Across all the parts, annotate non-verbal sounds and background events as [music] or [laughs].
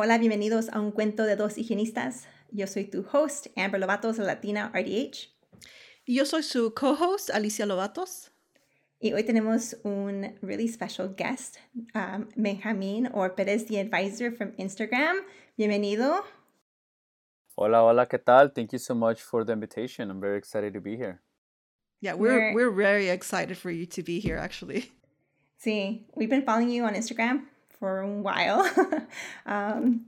Hola, bienvenidos a un cuento de dos higienistas. Yo soy tu host, Amber Lovatos, Latina RDH. Y yo soy su co-host, Alicia Lovatos. Y hoy tenemos un really special guest, um, Benjamin or Perez the Advisor from Instagram. Bienvenido. Hola, hola, ¿qué tal? Thank you so much for the invitation. I'm very excited to be here. Yeah, we're we're, we're very excited for you to be here actually. Sí, we've been following you on Instagram for a while. [laughs] um,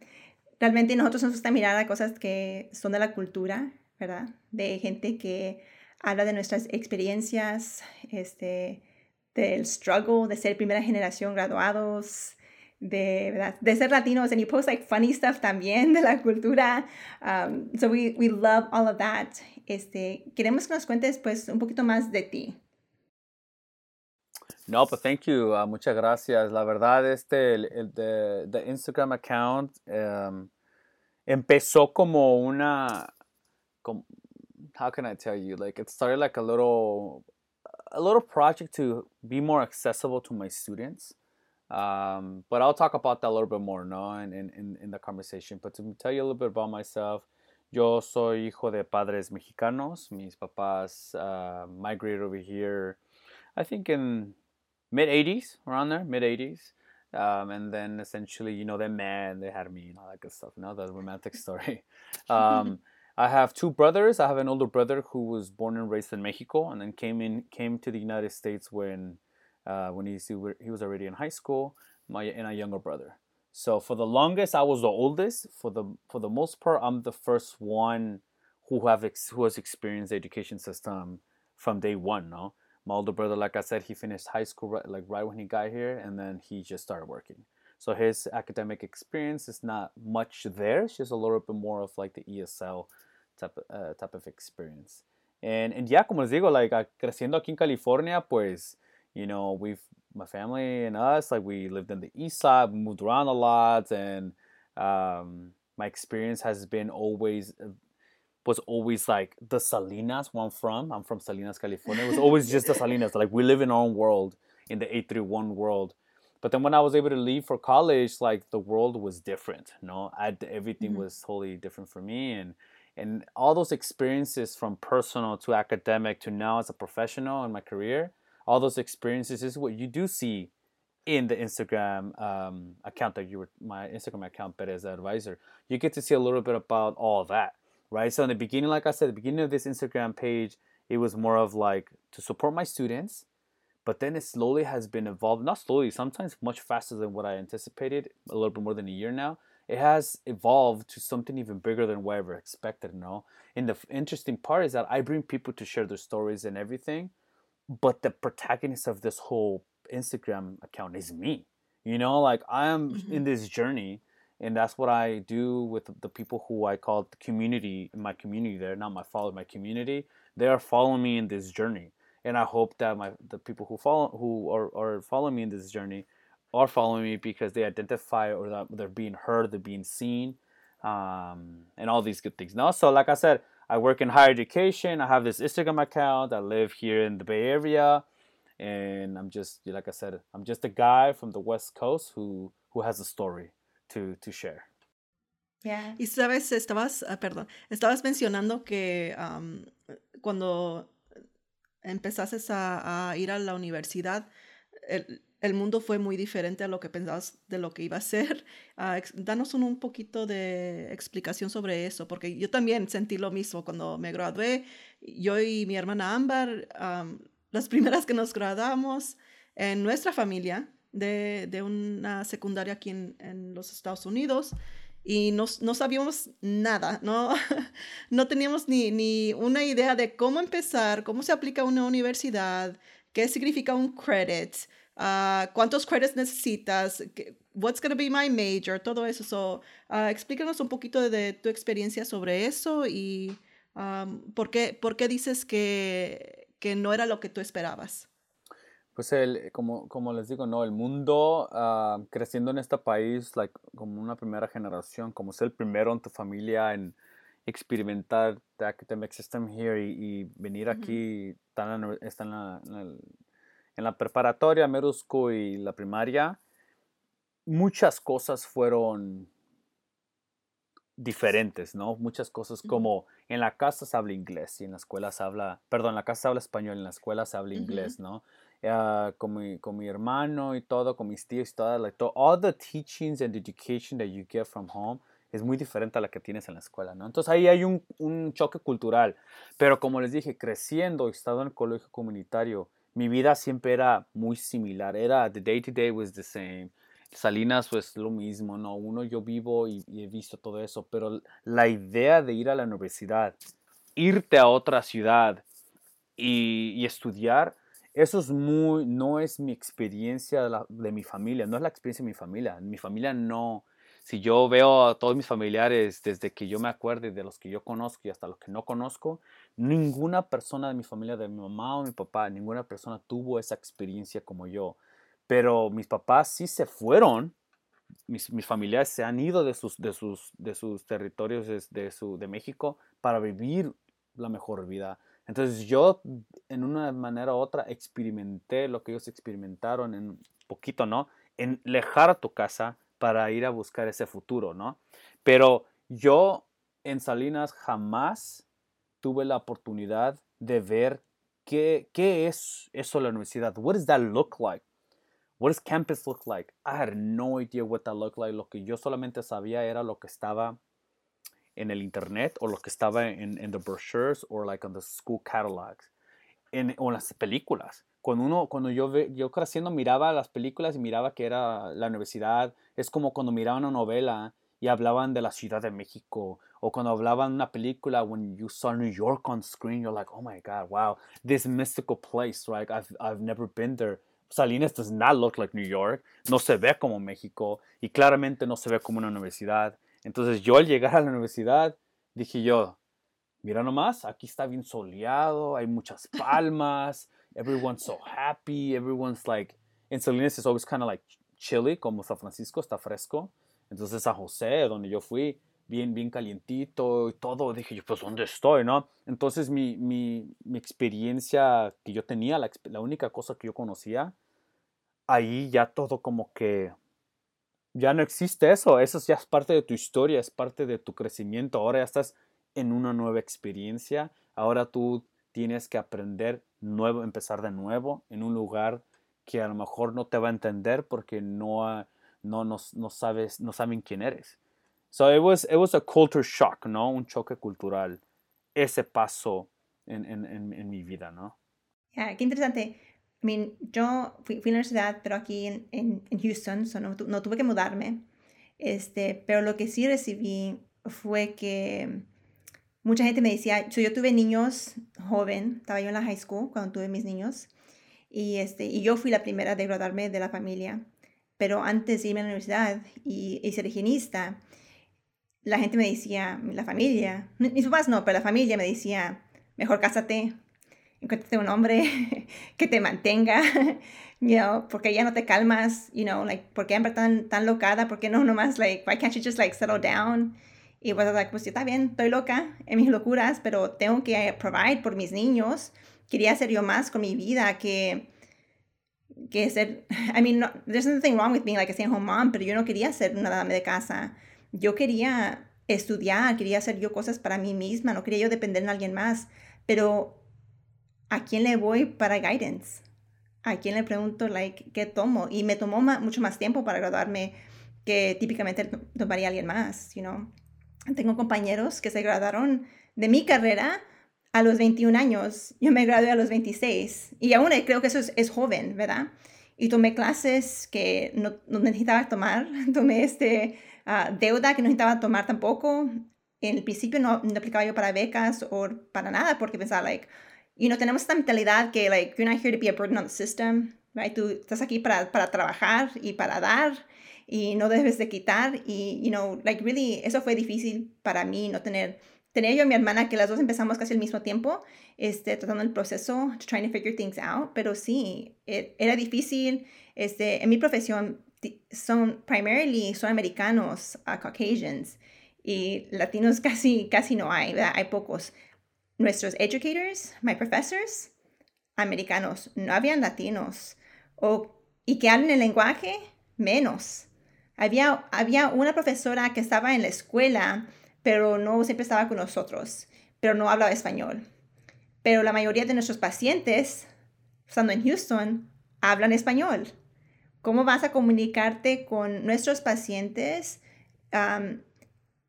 realmente nosotros nos gusta mirar a cosas que son de la cultura, ¿verdad? De gente que habla de nuestras experiencias, este, del struggle de ser primera generación graduados, de, ¿verdad? de ser latinos, and you post like funny stuff también de la cultura. Um, so we, we love all of that. Este, queremos que nos cuentes pues un poquito más de ti. No, pues thank you. Uh, muchas gracias. La verdad, este, el, el de, the Instagram account um, empezó como una, como, how can I tell you? Like it started like a little a little project to be more accessible to my students. Um, but I'll talk about that a little bit more, no, in, in, in the conversation. But to tell you a little bit about myself, yo soy hijo de padres mexicanos. Mis papás uh, migrated over here, I think in mid 80s, around there, mid 80s. Um, and then essentially, you know, they met and they had me and all that good stuff. Know, the romantic [laughs] story. Um, I have two brothers. I have an older brother who was born and raised in Mexico, and then came in came to the United States when uh, when he he was already in high school. My and a younger brother. So for the longest, I was the oldest. For the for the most part, I'm the first one who have ex, who has experienced the education system from day one. No, my older brother, like I said, he finished high school right, like right when he got here, and then he just started working. So his academic experience is not much there. It's just a little bit more of like the ESL type, uh, type of experience. And, and yeah, como les digo, like creciendo aquí en California, pues, you know, we've, my family and us, like we lived in the east side, moved around a lot, and um, my experience has been always, uh, was always like the Salinas where I'm from. I'm from Salinas, California. It was always just the [laughs] Salinas. Like we live in our own world, in the 831 world. But then when I was able to leave for college, like the world was different. You know, I, everything mm-hmm. was totally different for me, and and all those experiences from personal to academic to now as a professional in my career all those experiences is what you do see in the instagram um, account that you were my instagram account but as an advisor you get to see a little bit about all that right so in the beginning like i said the beginning of this instagram page it was more of like to support my students but then it slowly has been evolved not slowly sometimes much faster than what i anticipated a little bit more than a year now it has evolved to something even bigger than what I ever expected. You know, and the interesting part is that I bring people to share their stories and everything, but the protagonist of this whole Instagram account is me. You know, like I am mm-hmm. in this journey, and that's what I do with the people who I call the community. My community, there, not my followers, my community. They are following me in this journey, and I hope that my the people who follow who are, are following me in this journey are following me because they identify or that they're being heard, they're being seen, um, and all these good things. Now, so like I said, I work in higher education. I have this Instagram account. I live here in the Bay Area, and I'm just like I said, I'm just a guy from the West Coast who who has a story to to share. Yeah. Y sabes, estabas, uh, perdón, estabas mencionando que um, cuando empezaste a, a, ir a la universidad, el, el mundo fue muy diferente a lo que pensabas de lo que iba a ser. [laughs] Uh, danos un, un, poquito de explicación sobre eso, porque yo también sentí lo mismo cuando me gradué. Yo y mi hermana Ámbar, um, las [laughs] primeras que nos graduamos en nuestra familia de, de una secundaria aquí en, en, los Estados Unidos y no, no sabíamos nada, no, [laughs] no teníamos ni, ni una idea de cómo empezar, cómo se aplica una universidad, qué significa un credit. Uh, cuántos credits necesitas, what's going to be my major, todo eso. So, uh, explícanos un poquito de tu experiencia sobre eso y um, ¿por, qué, por qué dices que, que no era lo que tú esperabas. Pues el, como, como les digo, no, el mundo uh, creciendo en este país, like, como una primera generación, como ser el primero en tu familia en experimentar the academic system here y, y venir uh -huh. aquí, está en, en la, en la, en la preparatoria, middle school y la primaria, muchas cosas fueron diferentes, ¿no? Muchas cosas como en la casa se habla inglés y en la escuela se habla, perdón, en la casa se habla español, en la escuela se habla inglés, ¿no? Uh, con, mi, con mi hermano y todo, con mis tíos y todo, like, to, all the teachings and education that you get from home es muy diferente a la que tienes en la escuela, ¿no? Entonces ahí hay un, un choque cultural, pero como les dije, creciendo, estado en el colegio comunitario, mi vida siempre era muy similar, era the day to day was the same. Salinas pues lo mismo, ¿no? Uno yo vivo y, he visto todo eso, pero la idea de ir a la universidad, irte a otra ciudad y estudiar, eso es muy, no es mi experiencia de, de, mi familia, no es la experiencia de mi familia. Mi familia no, si yo veo a todos mis familiares desde que yo me acuerde, de los que yo conozco y hasta los que no conozco, ninguna persona de mi familia, de mi mamá o mi papá, ninguna persona tuvo esa experiencia como yo pero mis papás sí se fueron, mis, familiares se han ido de sus, de sus, de sus territorios de, su, de México para vivir la mejor vida. Entonces yo, en una manera u otra, experimenté lo que ellos experimentaron en poquito, ¿no? En dejar a tu casa para ir a buscar ese futuro, ¿no? Pero yo en Salinas jamás tuve la oportunidad de ver qué, qué es eso la universidad. What does that look like? What does campus look like? I had no idea what that looked like. Lo que yo solamente sabía era lo que estaba en el internet o lo que estaba en, en the brochures or like on the school catalogs. En, o en las películas. Cuando uno, cuando yo, ve, yo creciendo miraba las películas y miraba que era la universidad, es como cuando miraba una novela y hablaban de la Ciudad de México o cuando hablaban una película when you saw New York on screen you're like oh my god wow this mystical place right I've, I've never been there Salinas does not look like New York, no se ve como México y claramente no se ve como una universidad. Entonces yo al llegar a la universidad dije yo, mira nomás, aquí está bien soleado, hay muchas palmas, everyone's so happy, everyone's like, en Salinas es always kind of like chilly, como San Francisco está fresco. Entonces San José, donde yo fui, bien, bien calientito y todo, dije yo, pues ¿dónde estoy, no? Entonces mi, mi, mi experiencia que yo tenía, la, la, única cosa que yo conocía, ahí ya todo como que ya no existe eso, eso ya es parte de tu historia, es parte de tu crecimiento, ahora ya estás en una nueva experiencia, ahora tú tienes que aprender nuevo, empezar de nuevo en un lugar que a lo mejor no te va a entender porque no, no, no, no sabes, no saben quién eres. So it was, it was a culture shock, ¿no? Un choque cultural, ese paso en, en, en, en mi vida, ¿no? Yeah, qué interesante. I mean, yo fui, fui, a la universidad, pero aquí en, en, en Houston, so no, no, tuve que mudarme. Este, pero lo que sí recibí fue que mucha gente me decía, so yo tuve niños joven, estaba yo en la high school cuando tuve mis niños, y, este, y yo fui la primera de graduarme de la familia. Pero antes de irme a la universidad y, y ser higienista, la gente me decía, la familia, mis papás no, pero la familia me decía, mejor cásate, encuéntrate un hombre [laughs] que te mantenga, [laughs] you know, porque ya no te calmas, you know, like, ¿por qué siempre tan, tan locada? ¿Por qué no nomás, like, why can't you just, like, settle down? Y pues, like, pues, está bien, estoy loca en mis locuras, pero tengo que provide por mis niños. Quería hacer yo más con mi vida que, que ser, [laughs] I mean, no, there's nothing wrong with being, like, a stay-at-home mom, pero yo no quería ser una dama de casa yo quería estudiar, quería hacer yo cosas para mí misma, no quería yo depender de alguien más, pero ¿a quién le voy para guidance? ¿A quién le pregunto, like, qué tomo? Y me tomó mucho más tiempo para graduarme que típicamente tomaría alguien más, you know? Tengo compañeros que se graduaron de mi carrera a los 21 años, yo me gradué a los 26 y aún creo que eso es, es joven, ¿verdad? Y tomé clases que no, no necesitaba tomar, [laughs] tomé este, uh, deuda que no necesitaba tomar tampoco. En el principio no, no, aplicaba yo para becas o para nada porque pensaba, like, y no tenemos esta mentalidad que, like, you're not here to be a burden on the system, right? Tú estás aquí para, para trabajar y para dar. y no debes de quitar y, you know, like really, eso fue difícil para mí, no tener, tener yo y mi hermana que las dos empezamos casi al mismo tiempo, este, tratando el proceso, trying to figure things out, pero sí, e, era difícil, este, en mi profesión son primarily son americanos, uh, Caucasians, y latinos [laughs] casi, casi no hay, hay pocos. Nuestros educators, my professors, americanos, no habían latinos. O, y que hablan el lenguaje, menos. Había, había una profesora que estaba en la escuela, pero no siempre estaba con nosotros, pero no hablaba español. Pero la mayoría de nuestros pacientes, estando en Houston, hablan español. ¿Cómo vas a comunicarte con nuestros pacientes?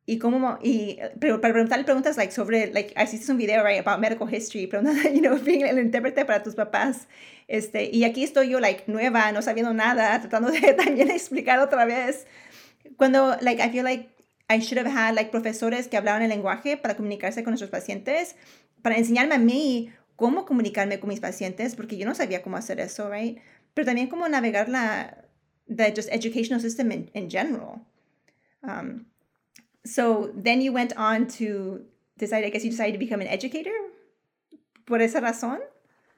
Y cómo, y para preguntarle preguntas like, sobre, like, hiciste un video, right, about medical history, preguntando, [laughs] you know, being el intérprete para tus papás. Este, y aquí estoy yo, like, nueva, no sabiendo nada, tratando de [laughs] también explicar otra vez. Cuando, like, I feel like I should have had, like, profesores que hablaban el lenguaje para comunicarse con nuestros pacientes, para enseñarme a mí cómo comunicarme con mis pacientes, porque yo no sabía cómo hacer eso, right? Pero también cómo navegar la, the just educational system in, in general. Um, so then you went on to decide, I guess you decided to become an educator. ¿Por esa razón?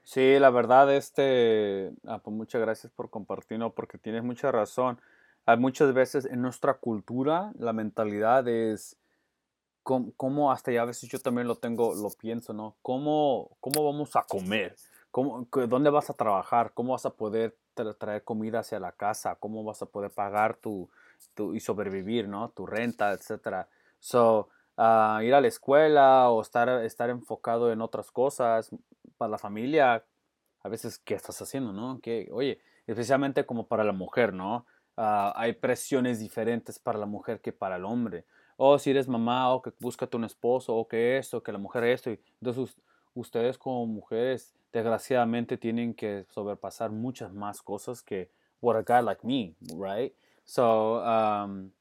Sí, la verdad, este, ah, pues muchas gracias por compartirlo, porque tienes mucha razón. Hay muchas veces en nuestra cultura la mentalidad es cómo, hasta ya a veces yo también lo tengo, lo pienso, ¿no? ¿Cómo, cómo vamos a comer? ¿Cómo, ¿Dónde vas a trabajar? ¿Cómo vas a poder traer comida hacia la casa? ¿Cómo vas a poder pagar tu, y sobrevivir, ¿no? Tu renta, etcétera. So, uh, ir a la escuela o estar, estar enfocado en otras cosas para la familia, a veces, ¿qué estás haciendo, no? Que, oye, especialmente como para la mujer, ¿no? Uh, hay presiones diferentes para la mujer que para el hombre. O si eres mamá, o que búscate un esposo, o que esto, que la mujer esto. Entonces, ustedes como mujeres, desgraciadamente, tienen que sobrepasar muchas más cosas que what a guy like me, right? So um,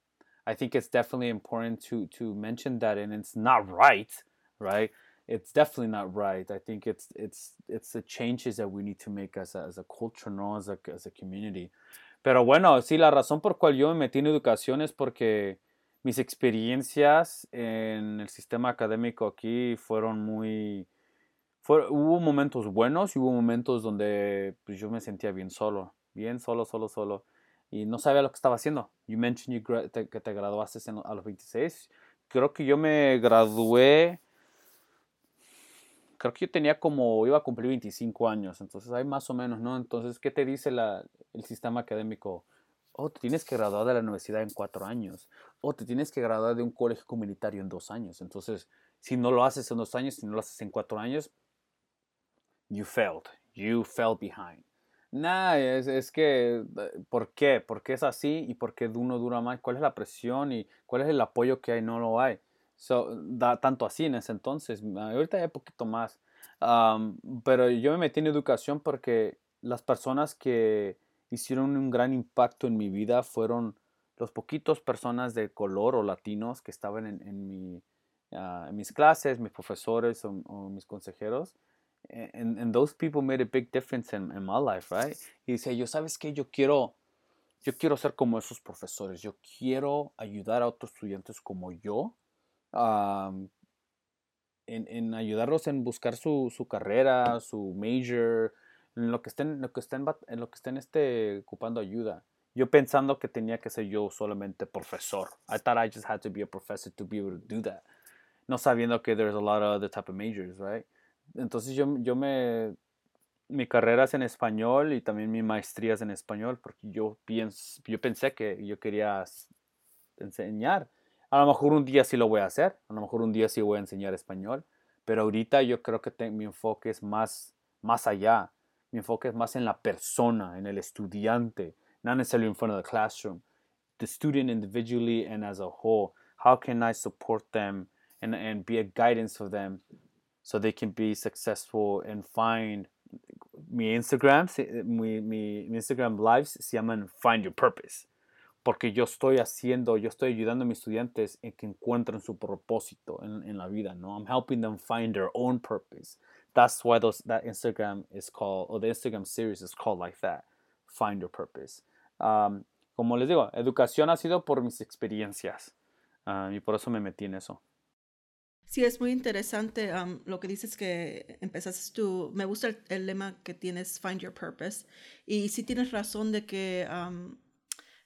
I think it's definitely important to to mention that, and it's not right, right? It's definitely not right. I think it's it's it's the changes that we need to make as a, as a culture, no as a, as a community. Pero bueno, sí, la razón por cual yo me metí en educación es porque mis experiencias en el sistema académico aquí fueron muy... Fue, hubo momentos buenos y hubo momentos donde pues, yo me sentía bien solo, bien solo, solo, solo y no sabía lo que estaba haciendo. You mentioned you que te graduaste a los 26. Creo que yo me gradué, creo que yo tenía como, iba a cumplir 25 años, entonces hay más o menos, ¿no? Entonces, ¿qué te dice la, el sistema académico? Oh, te tienes que graduar de la universidad en cuatro años. O te tienes que graduar de un colegio comunitario en dos años. Entonces, si no lo haces en dos años, si no lo haces en cuatro años, you failed. You fell behind. Nah, es, es, que, eh, ¿por qué? ¿Por qué es así y por qué uno dura más? ¿Cuál es la presión y cuál es el apoyo que hay? No lo hay. So, da tanto así en ese entonces. Ahorita hay poquito más. pero yo me metí en educación porque las personas que hicieron un gran impacto en mi vida fueron los poquitos personas de color o latinos que estaban en, ah, en mis clases, mis profesores o mis consejeros and, and those people made a big difference in, in my life, right? Y dice, yo, ¿sabes qué? Yo quiero, yo quiero ser como esos profesores. Yo quiero ayudar a otros estudiantes como yo. Um, en, en, ayudarlos en buscar su, su, carrera, su major, en lo que estén, lo que estén, en lo que estén este, ocupando ayuda. Yo pensando que tenía que ser yo solamente profesor. I thought I just had to be a professor to be able to do that. No sabiendo que there's a lot of other type of majors, right? Entonces yo, yo me, mi carrera es en español y también mi maestría es en español, porque yo, pienso, yo pensé que yo quería enseñar. A lo mejor un día sí lo voy a hacer, a lo mejor un día sí voy a enseñar español, pero ahorita yo creo que mi enfoque es más, más allá. Mi enfoque es más en la persona, en el estudiante, not necessarily in front of the classroom. The student individually and as a whole. How can I support them and, and be a guidance for them so they can be successful and find mi Instagram, mi, mi, Instagram lives se llaman Find Your Purpose. Porque yo estoy haciendo, yo estoy ayudando a mis estudiantes en que encuentren su propósito en, en la vida, ¿no? I'm helping them find their own purpose. That's why those, that Instagram is called, or the Instagram series is called like that. Find Your Purpose. Um, como les digo, educación ha sido por mis experiencias ah, y por eso me metí en eso. Sí, es muy interesante lo que dices que empezaste tú. Me gusta el, lema que tienes, Find Your Purpose. Y sí tienes razón de que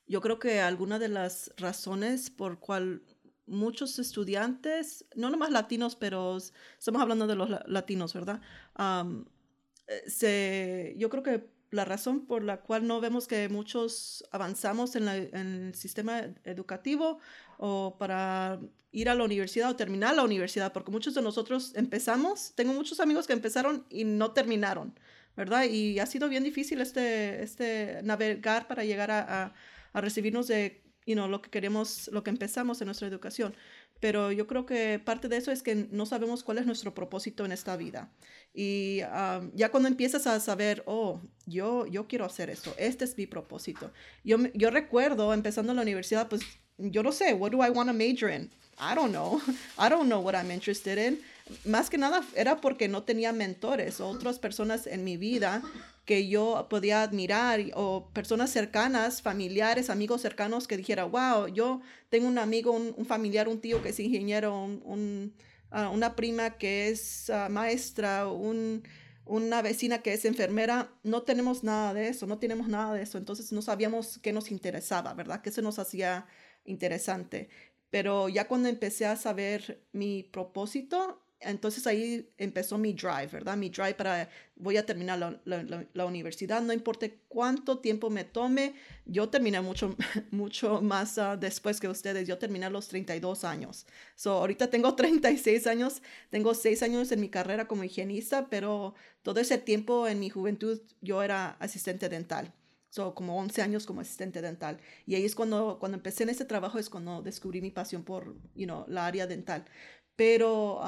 yo creo que alguna de las razones por cual muchos estudiantes, no nomás latinos, pero estamos hablando de los latinos, ¿verdad? Eh, se, yo creo que la razón por la cual no vemos que muchos avanzamos en, el sistema educativo o para ir a la universidad o terminar la universidad, porque muchos de nosotros empezamos, tengo muchos amigos que empezaron y no terminaron, ¿verdad? Y ha sido bien difícil este, este navegar para llegar a, a, recibirnos de you know, lo que queremos, lo que empezamos en nuestra educación. Pero yo creo que parte de eso es que no sabemos cuál es nuestro propósito en esta vida. Y ya cuando empiezas a saber, oh, yo, yo quiero hacer esto, este es mi propósito. Yo, yo recuerdo empezando la universidad, pues yo no sé, what do I want to major in? I don't know. [laughs] I don't know what I'm interested in. Más que nada era porque no tenía mentores otras personas en mi vida que yo podía admirar o personas cercanas, familiares, amigos cercanos que dijera, wow, yo tengo un amigo, un, familiar, un tío que es ingeniero, ah, una prima que es ah, maestra, una vecina que es enfermera, no tenemos nada de eso, no tenemos nada de eso, entonces no sabíamos qué nos interesaba, ¿verdad? Que se nos hacía interesante. Pero ya cuando empecé a saber mi propósito, entonces ahí empezó mi drive, ¿verdad? Mi drive para, voy a terminar la, universidad, no importa cuánto tiempo me tome, yo terminé mucho, [laughs] mucho más ah, después que ustedes, yo terminé a los 32 años. So, ahorita tengo [laughs] 36 años, tengo 6 años en mi carrera como higienista, pero todo ese tiempo en mi juventud yo era asistente dental. So, como 11 años como asistente dental. Y ahí es cuando, cuando empecé en este trabajo, es cuando descubrí mi pasión por, you know, la área dental. Pero,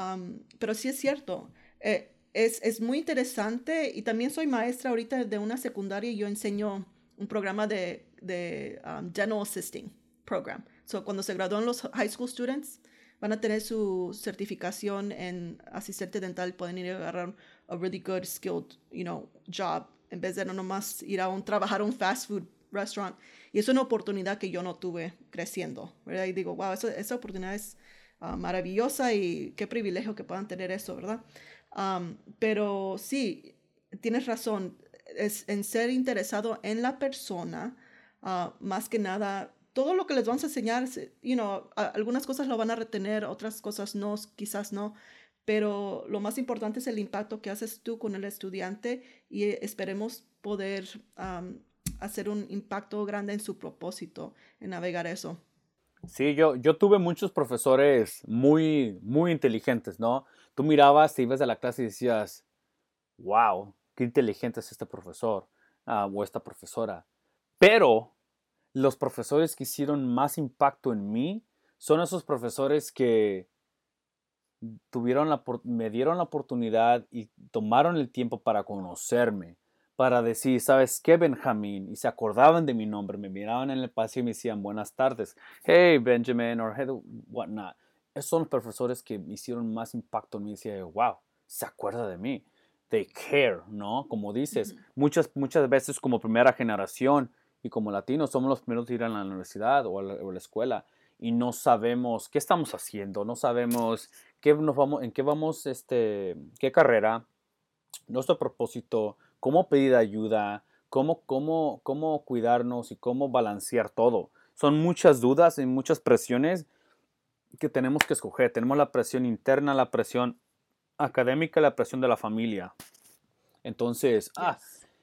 pero sí es cierto. Eh, es, es, muy interesante y también soy maestra ahorita de una secundaria y yo enseño un programa de, de Dental Assisting Program. So, cuando se gradúan los high school students, van a tener su certificación en asistente dental, pueden ir a agarrar a really good, skilled, you know, job en vez de no nomás ir a un, trabajar un fast food restaurant. Y es una oportunidad que yo no tuve creciendo, ¿verdad? Y digo, wow, esa, esa oportunidad es Ah, maravillosa y qué privilegio que puedan tener eso, ¿verdad? pero sí, tienes razón, es en ser interesado en la persona, ah, más que nada, todo lo que les vamos a enseñar, algunas cosas lo van a retener, otras cosas no, quizás no, pero lo más importante es el impacto que haces tú con el estudiante y esperemos poder hacer un impacto grande en su propósito, en navegar eso. Sí, yo, yo tuve muchos profesores muy, muy inteligentes, ¿no? Tú mirabas, te ibas a la clase y decías, wow, qué inteligente es este profesor ah, o esta profesora. Pero los profesores que hicieron más impacto en mí son esos profesores que tuvieron la, me dieron la oportunidad y tomaron el tiempo para conocerme, para decir, ¿sabes qué, Benjamín? Y se acordaban de mi nombre, me miraban en el pasillo y me decían buenas tardes, hey, Benjamin, or hey, whatnot. Esos son los profesores que me hicieron más impacto en mí. Decía, wow, se acuerda de mí. They care, ¿no? Como dices, muchas, muchas veces como primera generación y como latinos somos los primeros de ir a la universidad o a la, escuela y no sabemos qué estamos haciendo, no sabemos qué nos vamos, en qué vamos, este, qué carrera, nuestro propósito, cómo pedir ayuda, cómo, cómo, cómo cuidarnos y cómo balancear todo. Son muchas dudas y muchas presiones que tenemos que escoger. Tenemos la presión interna, la presión académica, la presión de la familia. Entonces, ah,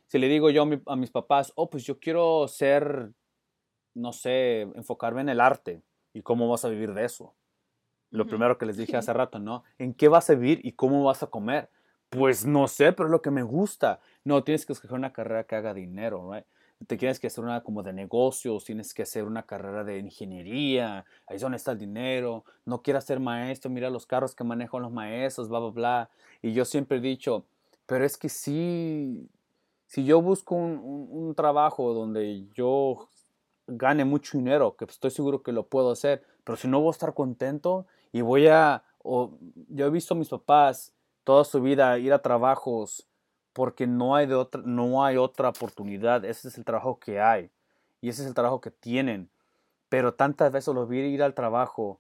si le digo yo a, mis papás, oh, pues yo quiero ser, no sé, enfocarme en el arte. ¿Y cómo vas a vivir de eso? Lo primero que les dije hace [laughs] rato, ¿no? ¿En qué vas a vivir y cómo vas a comer? Pues no sé, pero es lo que me gusta. No, tienes que escoger una carrera que haga dinero, right? Te tienes que hacer una como de negocios, tienes que hacer una carrera de ingeniería, ahí es donde está el dinero. No quieras ser maestro, mira los carros que manejan los maestros, bla, bla, bla. Y yo siempre he dicho, pero es que sí, si yo busco un, trabajo donde yo gane mucho dinero, que estoy seguro que lo puedo hacer, pero si no voy a estar contento y voy a, o, yo he visto a mis papás toda su vida ir a trabajos porque no hay, de otra, no hay otra oportunidad. Ese es el trabajo que hay. y ese es el trabajo que tienen. Pero tantas veces los vi ir al trabajo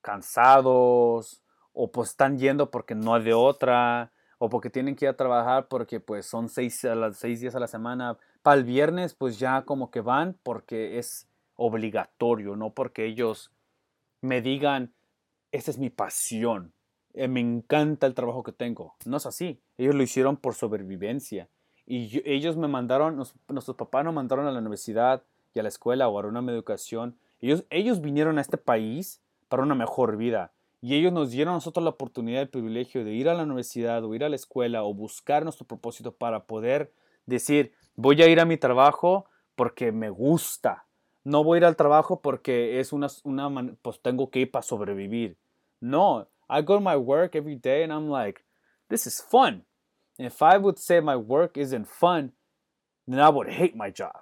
cansados o pues están yendo porque no hay de otra o porque tienen que ir a trabajar porque pues son seis, a las seis días a la semana. Para el viernes pues ya como que van porque es obligatorio, no porque ellos me digan, esta es mi pasión, eh, me encanta el trabajo que tengo. No es así, ellos lo hicieron por sobrevivencia. Y ellos me mandaron, nuestros papás nos mandaron a la universidad y a la escuela o a una educación. Ellos, ellos vinieron a este país para una mejor vida. Y ellos nos dieron a nosotros la oportunidad, el privilegio de ir a la universidad o ir a la escuela o buscar nuestro propósito para poder decir, voy a ir a mi trabajo porque me gusta. No voy a ir al trabajo porque es una, una pues tengo que ir para sobrevivir. No, I go to my work every day and I'm like, this is fun. And if I would say my work isn't fun, then I would hate my job.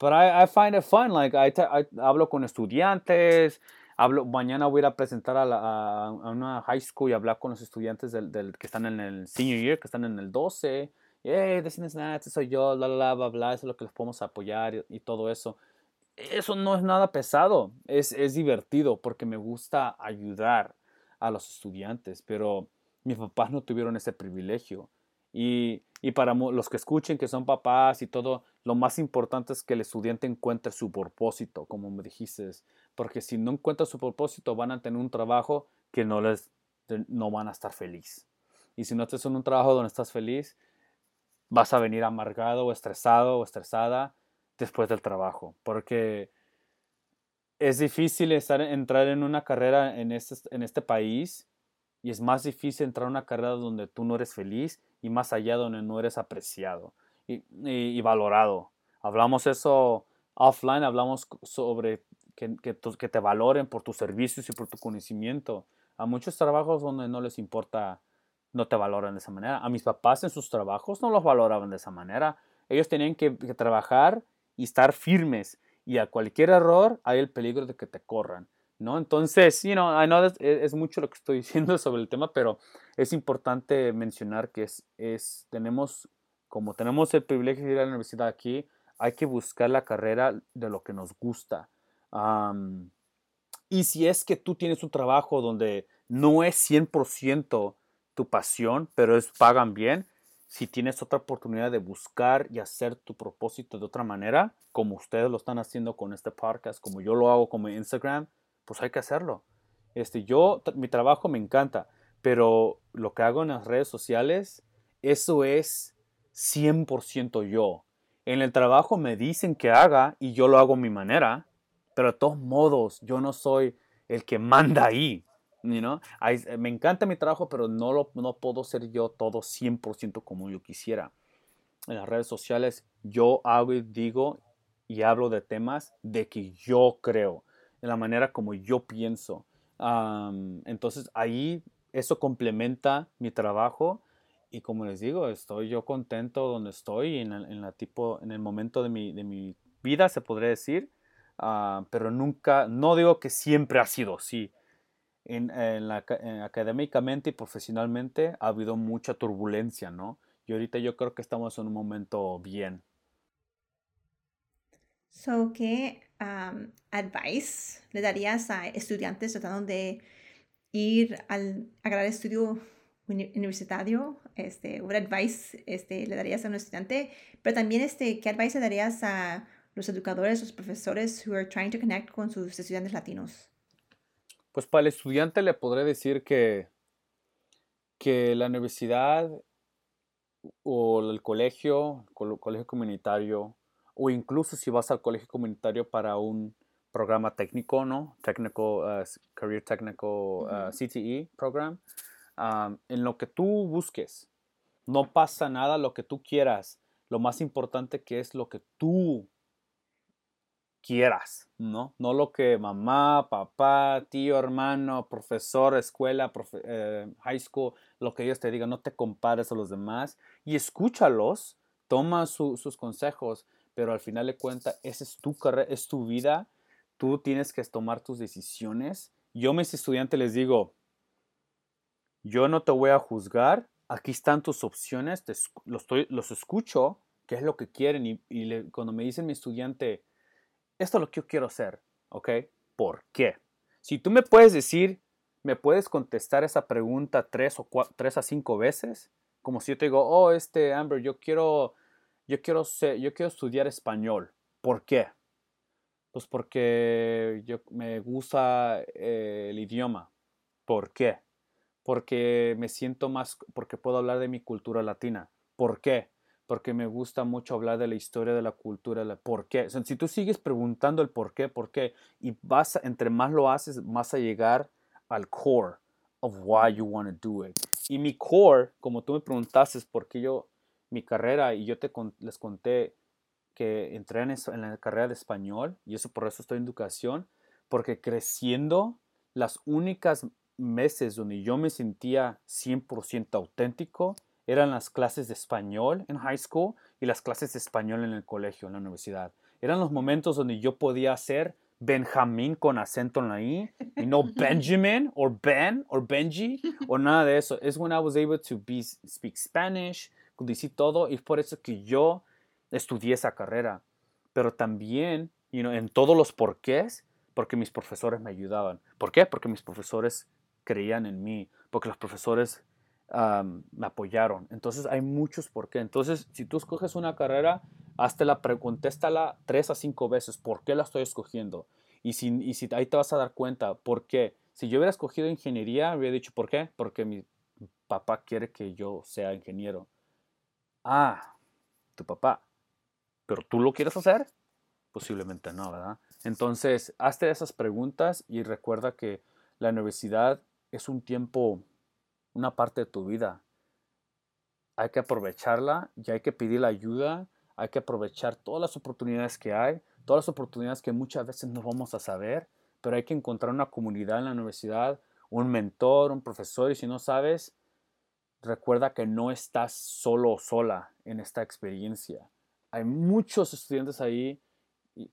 But I, I find it fun. Like I, I hablo con estudiantes, hablo, mañana voy a ir a presentar a, la, a, una high school y hablar con los estudiantes del, del, que están en el senior year, que están en el 12. Hey, this is that, este soy yo, bla, bla, bla, bla, eso es lo que les podemos apoyar y, y todo eso. Eso no es nada pesado, es, es divertido porque me gusta ayudar a los estudiantes, pero mis papás no tuvieron ese privilegio. Y, para los que escuchen, que son papás y todo, lo más importante es que el estudiante encuentre su propósito, como me dijiste, porque si no encuentra su propósito van a tener un trabajo que no les no van a estar feliz. Y si no estás en un trabajo donde estás feliz, vas a venir amargado o estresado o estresada después del trabajo, porque es difícil entrar en una carrera en este, en este país y es más difícil entrar en una carrera donde tú no eres feliz y más allá donde no eres apreciado y, valorado. Hablamos eso offline, hablamos sobre que, te valoren por tus servicios y por tu conocimiento. A muchos trabajos donde no les importa, no te valoran de esa manera. A mis papás en sus trabajos no los valoraban de esa manera. Ellos tenían que, trabajar y estar firmes y a cualquier error hay el peligro de que te corran. ¿no? Entonces, you know, es, es, mucho lo que estoy [laughs] diciendo sobre el tema, pero es importante mencionar que es, es, tenemos, como tenemos el privilegio de ir a la universidad aquí, hay que buscar la carrera de lo que nos gusta. y si es que tú tienes un trabajo donde no es 100% tu pasión, pero es pagan bien, si tienes otra oportunidad de buscar y hacer tu propósito de otra manera, como ustedes lo están haciendo con este podcast, como yo lo hago como Instagram, pues hay que hacerlo. Este, yo, mi trabajo me encanta, pero lo que hago en las redes sociales, eso es 100% yo. En el trabajo me dicen que haga y yo lo hago a mi manera, pero de todos modos yo no soy el que manda ahí. You know? me encanta mi trabajo, pero no, lo, no puedo ser yo todo 100% como yo quisiera. En las redes sociales yo hago y digo y hablo de temas de que yo creo de la manera como yo pienso. entonces ahí eso complementa mi trabajo y como les digo, estoy yo contento donde estoy en, en la tipo, en el momento de mi, de mi vida, se podría decir, ah, pero nunca, no digo que siempre ha sido así. En, en la, académicamente y profesionalmente ha habido mucha turbulencia, ¿no? Y ahorita yo creo que estamos en un momento bien. So, ¿qué advice le darías a estudiantes tratando de ir al a grado estudio universitario? Este, ¿Un advice este, le darías a un estudiante? Pero también, este, ¿qué advice le darías a los educadores, los profesores who are trying to connect con sus estudiantes latinos? Pues para el estudiante le podré decir que, que la universidad o el colegio, el colegio comunitario, o incluso si vas al colegio comunitario para un programa técnico, ¿no? Técnico, uh, Career Technical uh, CTE Program, um, en lo que tú busques. No pasa nada lo que tú quieras. Lo más importante que es lo que tú quieras, ¿no? No lo que mamá, papá, tío, hermano, profesor, escuela, eh, high school, lo que ellos te digan, no te compares a los demás y escúchalos, toma sus consejos pero al final de cuentas, esa es tu carrera, es tu vida, tú tienes que tomar tus decisiones. Yo mis estudiantes les digo, yo no te voy a juzgar, aquí están tus opciones, los, estoy, los escucho, qué es lo que quieren y, cuando me dicen mi estudiante, esto es lo que yo quiero hacer, ¿ok? ¿Por qué? Si tú me puedes decir, me puedes contestar esa pregunta tres, o tres a cinco veces, como si yo te digo, oh, este, Amber, yo quiero, yo quiero, ser, yo quiero estudiar español. ¿Por qué? Pues porque yo, me gusta eh, el idioma. ¿Por qué? Porque me siento más, porque puedo hablar de mi cultura latina. ¿Por qué? Porque me gusta mucho hablar de la historia de la cultura. ¿Por qué? si tú sigues preguntando el por qué, por qué, y vas, entre más lo haces, más a llegar al core of why you want to do it. Y mi core, como tú me preguntaste, por qué yo, mi carrera, y yo te les conté que entré en, en, la carrera de español, y eso por eso estoy en educación, porque creciendo, las únicas meses donde yo me sentía 100% auténtico eran las clases de español en high school y las clases de español en el colegio, en la universidad. Eran los momentos donde yo podía ser Benjamín con acento en la I y no [laughs] Benjamin o Ben o Benji o nada de eso. Es when I was able to be, speak Spanish, decir todo y es por eso que yo estudié esa carrera, pero también you know, en todos los porqués, porque mis profesores me ayudaban. ¿Por qué? Porque mis profesores creían en mí, porque los profesores me apoyaron. Entonces hay muchos por qué. Entonces, si tú escoges una carrera, hazte la contéstala tres a cinco veces. ¿Por qué la estoy escogiendo? Y si, y si ahí te vas a dar cuenta, ¿por qué? Si yo hubiera escogido ingeniería, hubiera dicho, ¿por qué? Porque mi papá quiere que yo sea ingeniero. Ah, tu papá pero tú lo quieres hacer? Posiblemente no, ¿verdad? Entonces, hazte esas preguntas y recuerda que la universidad es un tiempo, una parte de tu vida. Hay que aprovecharla y hay que pedir la ayuda, hay que aprovechar todas las oportunidades que hay, todas las oportunidades que muchas veces no vamos a saber, pero hay que encontrar una comunidad en la universidad, un mentor, un profesor y si no sabes, recuerda que no estás solo o sola en esta experiencia hay muchos estudiantes ahí,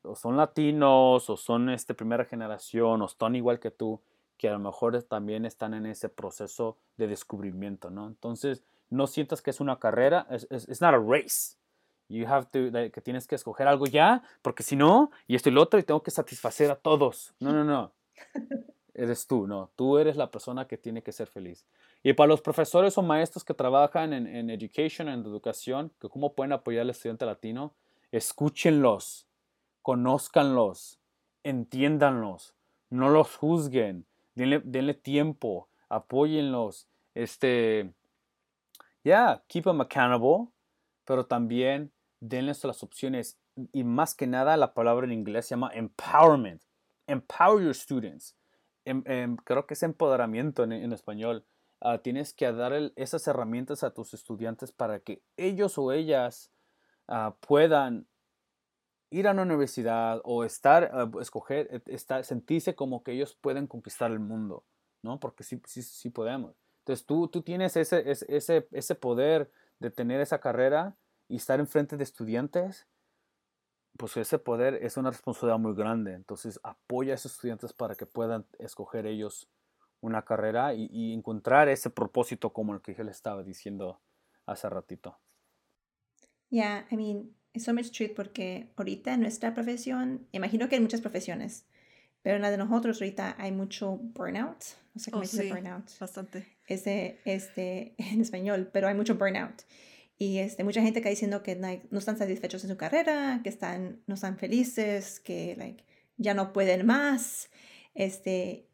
o son latinos, o son este, primera generación, o están igual que tú, que a lo mejor también están en ese proceso de descubrimiento, ¿no? Entonces, no sientas que es una carrera, es it's not a race. You have to, que tienes que escoger algo ya, porque si no, y esto y lo otro, y tengo que satisfacer a todos. No, no, no. [laughs] eres tú, no. Tú eres la persona que tiene que ser feliz. Y para los profesores o maestros que trabajan en, en education, en educación, que cómo pueden apoyar al estudiante latino, escúchenlos, conózcanlos, entiéndanlos, no los juzguen, denle, tiempo, apóyenlos, este, yeah, keep them accountable, pero también denles las opciones y más que nada la palabra en inglés se llama empowerment. Empower your students. Em, em, creo que es empoderamiento en, español. Ah, tienes que dar esas herramientas a tus estudiantes para que ellos o ellas ah, puedan ir a una universidad o estar, ah, escoger, e, estar, sentirse como que ellos pueden conquistar el mundo, ¿no? Porque sí, sí, sí podemos. Entonces tú, tú tienes ese, ese, ese poder de tener esa carrera y estar enfrente de estudiantes pues ese poder es una responsabilidad muy grande. Entonces apoya a esos estudiantes para que puedan escoger ellos una carrera y, encontrar ese propósito como el que yo le estaba diciendo hace ratito. Yeah, I mean, much truth porque ahorita en nuestra profesión, imagino que hay muchas profesiones, pero en la de nosotros ahorita hay mucho burnout. No sé cómo oh, dice burnout. Bastante. Ese, este, [laughs] en español, pero hay mucho burnout. Y este, mucha gente que diciendo que no están satisfechos en su carrera, que están, no están felices, que like, ya no pueden más. Este,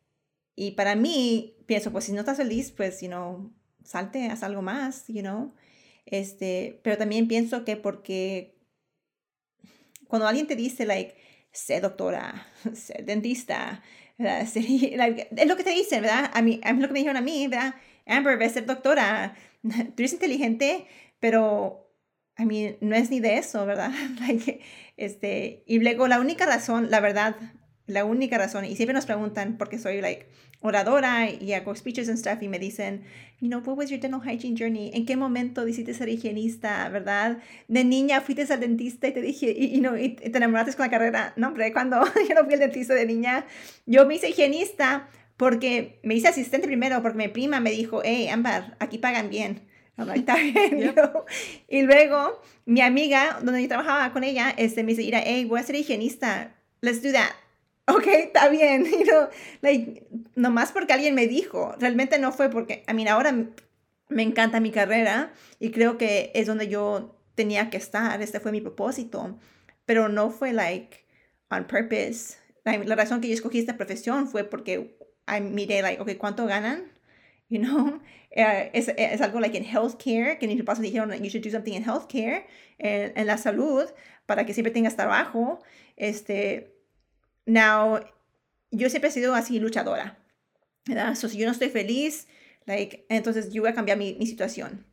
y para mí, pienso, pues si no estás feliz, pues, you know, salte, haz algo más, you know. Este, pero también pienso que porque cuando alguien te dice, like, sé doctora, [laughs] sé dentista, ¿verdad? [laughs] es lo que te dicen, ¿verdad? A mí, es lo que me dijeron a mí, ¿verdad? Amber, ves ser doctora, [laughs] tú eres inteligente, pero a mí no es ni de eso, ¿verdad? este, y luego la única razón, la verdad, la única razón, y siempre nos preguntan porque soy like oradora y hago speeches and stuff y me dicen, you know, what was your dental hygiene journey? ¿En qué momento decidiste ser higienista, verdad? De niña fuiste al dentista y te dije, y, no, y te enamoraste con la carrera. No, hombre, cuando [laughs] yo no fui al dentista de niña, yo me hice higienista porque me hice asistente primero porque mi prima me dijo, hey, Amber, aquí pagan bien. [laughs] Y luego mi amiga, donde yo trabajaba con ella, este, me dice, mira, hey, voy a ser higienista. let's do that. Ok, está bien, [laughs] you know, like, nomás porque alguien me dijo, realmente no fue porque, a mí ahora me encanta mi carrera y creo que es donde yo tenía que estar, este fue mi propósito, pero no fue like on purpose. La, razón que yo escogí esta profesión fue porque I miré like, ok, ¿cuánto ganan? You know, uh, [laughs] es, es, algo like en healthcare, que mis papás dijeron, you should do something in healthcare, en, en la salud, para que siempre tengas trabajo. Este, now, yo siempre he sido así luchadora, ¿verdad? So, si yo no estoy feliz, like, entonces yo voy a cambiar mi, mi situación.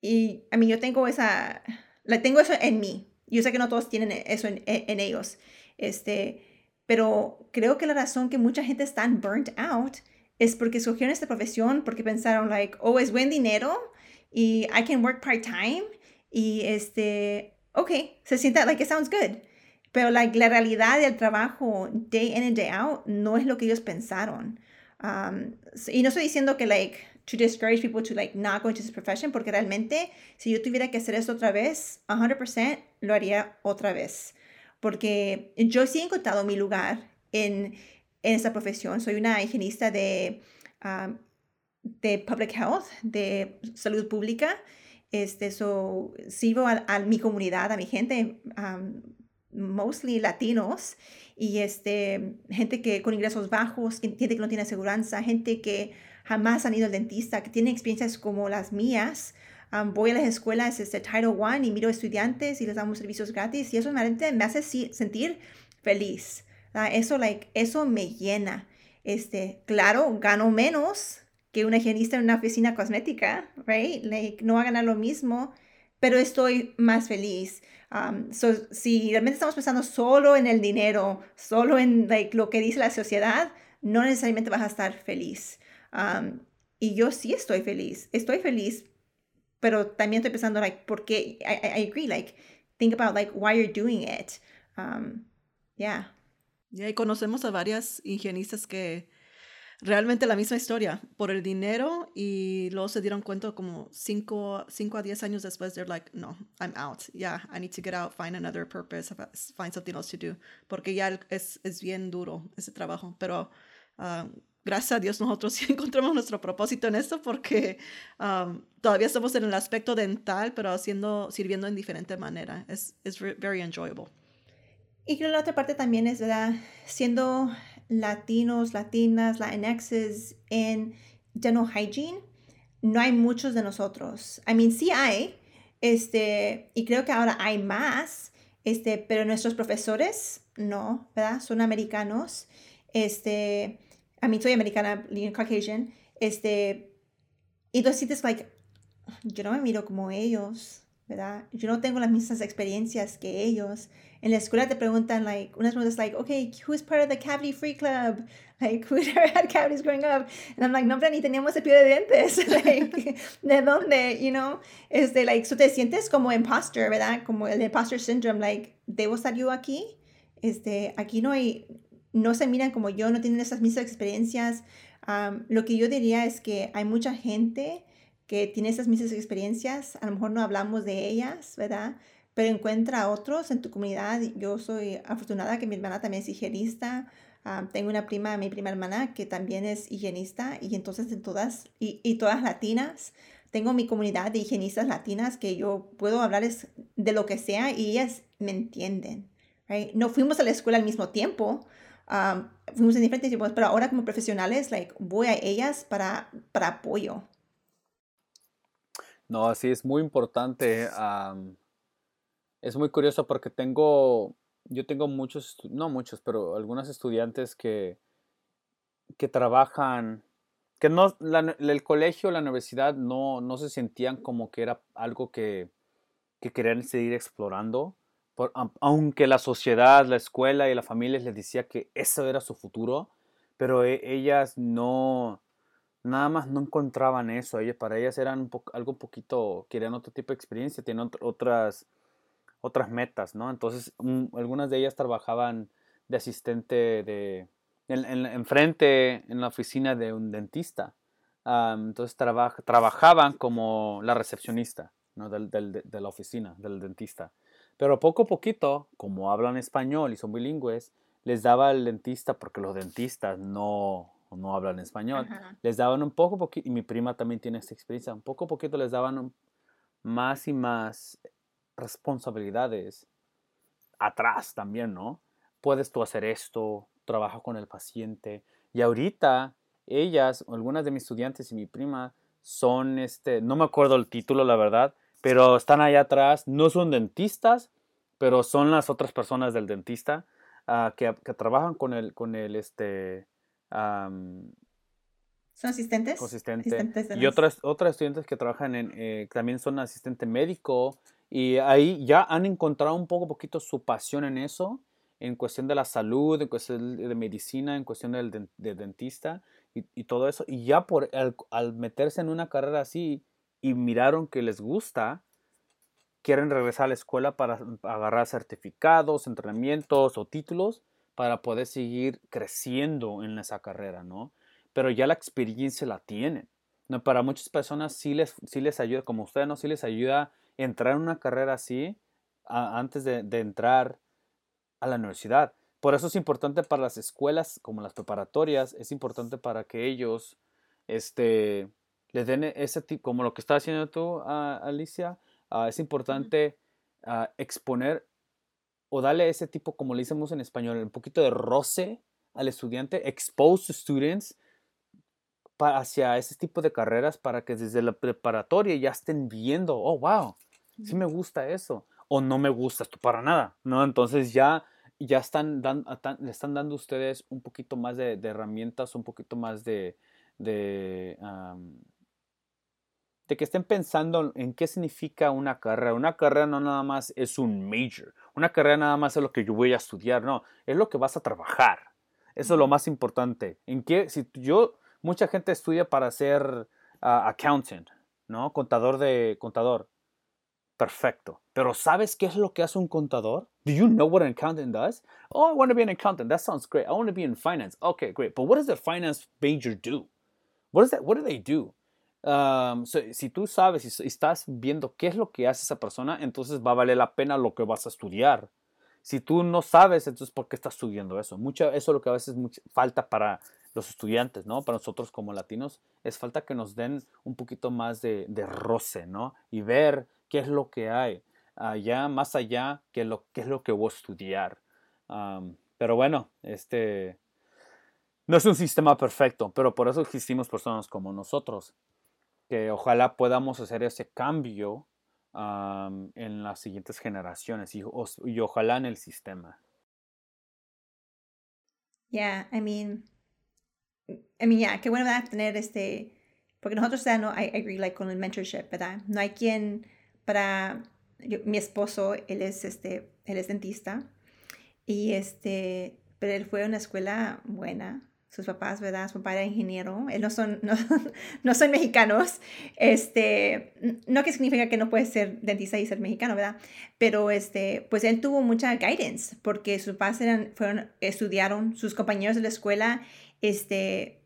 Y a mí yo tengo esa, la tengo eso en mí. Yo sé que no todos tienen eso en, en ellos. Este, pero creo que la razón que mucha gente está burnt out es porque escogieron esta profesión porque pensaron, like, oh, es buen dinero y I can work part-time y este, ok, se siente, like, it sounds good. Pero like, la realidad del trabajo day in and day out no es lo que ellos pensaron. Um, y no estoy diciendo que, like, to discourage people to, like, not go into this profession, porque realmente, si yo tuviera que hacer esto otra vez, 100% lo haría otra vez. Porque yo sí he encontrado mi lugar en en esta profesión. Soy una higienista de, de public health, de salud pública. Este, so, sirvo a, mi comunidad, a mi gente, mostly latinos, y este, gente que con ingresos bajos, gente que no tiene aseguranza, gente que jamás han ido al dentista, que tiene experiencias como las mías. voy a las escuelas este, Title One y miro estudiantes y les damos servicios gratis y eso me, me hace sentir feliz. Eso, like, eso me llena. Este, claro, gano menos que una higienista en una oficina cosmética, right? Like, no va a ganar lo mismo, pero estoy más feliz. Um, si realmente estamos pensando solo en el dinero, solo en like, lo que dice la sociedad, no necesariamente vas a estar feliz. Um, y yo sí estoy feliz, estoy feliz, pero también estoy pensando, like, ¿por qué? I, I agree, like, think about, like, why you're doing it. Um, yeah. Y conocemos a varias higienistas que realmente la misma historia, por el dinero y luego se dieron cuenta como 5 a 10 años después, they're like, no, I'm out, yeah, I need to get out, find another purpose, find something else to do, porque ya es, es bien duro ese trabajo, pero ah, gracias a Dios nosotros [laughs] sí encontramos nuestro propósito en esto porque um, todavía estamos en el aspecto dental, pero haciendo, sirviendo en diferente manera, es very enjoyable. Y creo que la otra parte también es, ¿verdad? Siendo latinos, latinas, latinxes en dental hygiene, no hay muchos de nosotros. I mean, sí hay, este, y creo que ahora hay más, este, pero nuestros profesores no, ¿verdad? Son americanos. Este, a mí soy americana, Caucasian, este, y sientes like, yo no me miro como ellos, ¿verdad? Yo no tengo las mismas experiencias que ellos en la escuela te preguntan, like, unas preguntas like, okay, who's part of the cavity free club? Like, [laughs] who had cavities growing up? And I'm like, no, pero ni teníamos cepillo de dientes. [laughs] like, ¿de dónde? You know? Este, like, so te sientes como imposter, ¿verdad? Como el imposter syndrome, like, ¿debo estar yo aquí? Este, aquí no hay, no se miran como yo, no tienen esas mismas experiencias. Um, lo que yo diría es que hay mucha gente que tiene esas mismas experiencias, a lo mejor no hablamos de ellas, ¿verdad? pero encuentra a otros en tu comunidad. Yo soy afortunada que mi hermana también es higienista. Ah, tengo una prima, mi prima hermana, que también es higienista y entonces en todas, y, y, todas latinas, tengo mi comunidad de higienistas latinas que yo puedo hablarles de lo que sea y ellas me entienden. No fuimos a la escuela al mismo tiempo, um, fuimos en diferentes tiempos, pero ahora como profesionales, like, voy a ellas para, para apoyo. No, sí, es muy importante es muy curioso porque tengo, yo tengo muchos, no muchos, pero algunos estudiantes que, que trabajan, que no, el colegio, la universidad no, no se sentían como que era algo que, que querían seguir explorando, aunque la sociedad, la escuela y la familia les decía que eso era su futuro, pero e, ellas no, nada más no encontraban eso, ellas, para ellas eran algo un poquito, querían otro tipo de experiencia, tienen otras otras metas, ¿no? Entonces, algunas de ellas trabajaban de asistente de, en, frente, en la oficina de un dentista. entonces, trabajaban como la recepcionista ¿no? de, la oficina, del dentista. Pero poco a poquito, como hablan español y son bilingües, les daba el dentista, porque los dentistas no, no hablan español, les daban un poco, poquito, y mi prima también tiene esta experiencia, un poco poquito les daban más y más responsabilidades atrás también, ¿no? Puedes tú hacer esto, trabaja con el paciente. Y ahorita ellas, algunas de mis estudiantes y mi prima, son, este, no me acuerdo el título, la verdad, pero están allá atrás, no son dentistas, pero son las otras personas del dentista ah, que, trabajan con el, con el, este... ¿Son asistentes? y otras, otras estudiantes que trabajan en, eh, también son asistente médico y ahí ya han encontrado un poco, poquito su pasión en eso, en cuestión de la salud, en cuestión de medicina, en cuestión del dentista y, todo eso. Y ya por al meterse en una carrera así y miraron que les gusta, quieren regresar a la escuela para agarrar certificados, entrenamientos o títulos para poder seguir creciendo en esa carrera, ¿no? Pero ya la experiencia la tienen. ¿no? Para muchas personas sí les, sí les ayuda, como usted, ¿no? Sí les ayuda entrar en una carrera así antes de, de, entrar a la universidad. Por eso es importante para las escuelas como las preparatorias, es importante para que ellos este, les den ese tipo, como lo que está haciendo tú, ah, Alicia, Ah, es importante ah, exponer o darle ese tipo, como le decimos en español, un poquito de roce al estudiante, expose to students hacia ese tipo de carreras para que desde la preparatoria ya estén viendo, oh, wow, sí me gusta eso, o no me gusta esto para nada, ¿no? Entonces ya, ya están, dando, le están dando ustedes un poquito más de, herramientas, un poquito más de, de que estén pensando en qué significa una carrera. Una carrera no nada más es un major. Una carrera nada más es lo que yo voy a estudiar. No, es lo que vas a trabajar. Eso es lo más importante. En qué, si yo, mucha gente estudia para ser ah, accountant, ¿no? Contador de contador. Perfecto. Pero ¿sabes qué es lo que hace un contador? Do you know what an accountant does? Oh, I want to be an accountant. That sounds great. I want to be in finance. Okay, great. But what does the finance major do? What is that? What do they do? Si tú sabes y estás viendo qué es lo que hace esa persona, entonces va a valer la pena lo que vas a estudiar. Si tú no sabes, entonces ¿por qué estás estudiando eso? Mucho, eso es lo que a veces falta para los estudiantes, ¿no? Para nosotros como latinos, es falta que nos den un poquito más de, roce, ¿no? Y ver qué es lo que hay allá, más allá, que lo, qué es lo que voy a estudiar. pero bueno, este, no es un sistema perfecto, pero por eso existimos personas como nosotros que ojalá podamos hacer ese cambio en las siguientes generaciones y, y, ojalá en el sistema. Yeah, I mean, I mean, yeah, qué bueno ¿verdad? tener este, porque nosotros ya no, I, agree like con el mentorship, ¿verdad? No hay quien para, mi esposo, él es este, él es dentista y este, pero él fue a una escuela buena, sus papás, ¿verdad? Su papá era ingeniero, él no son, [laughs] no, no, son mexicanos, este, no que significa que no puedes ser dentista y ser mexicano, ¿verdad? Pero, este, pues él tuvo mucha guidance, porque sus papás eran, fueron, estudiaron, sus compañeros de la escuela, este,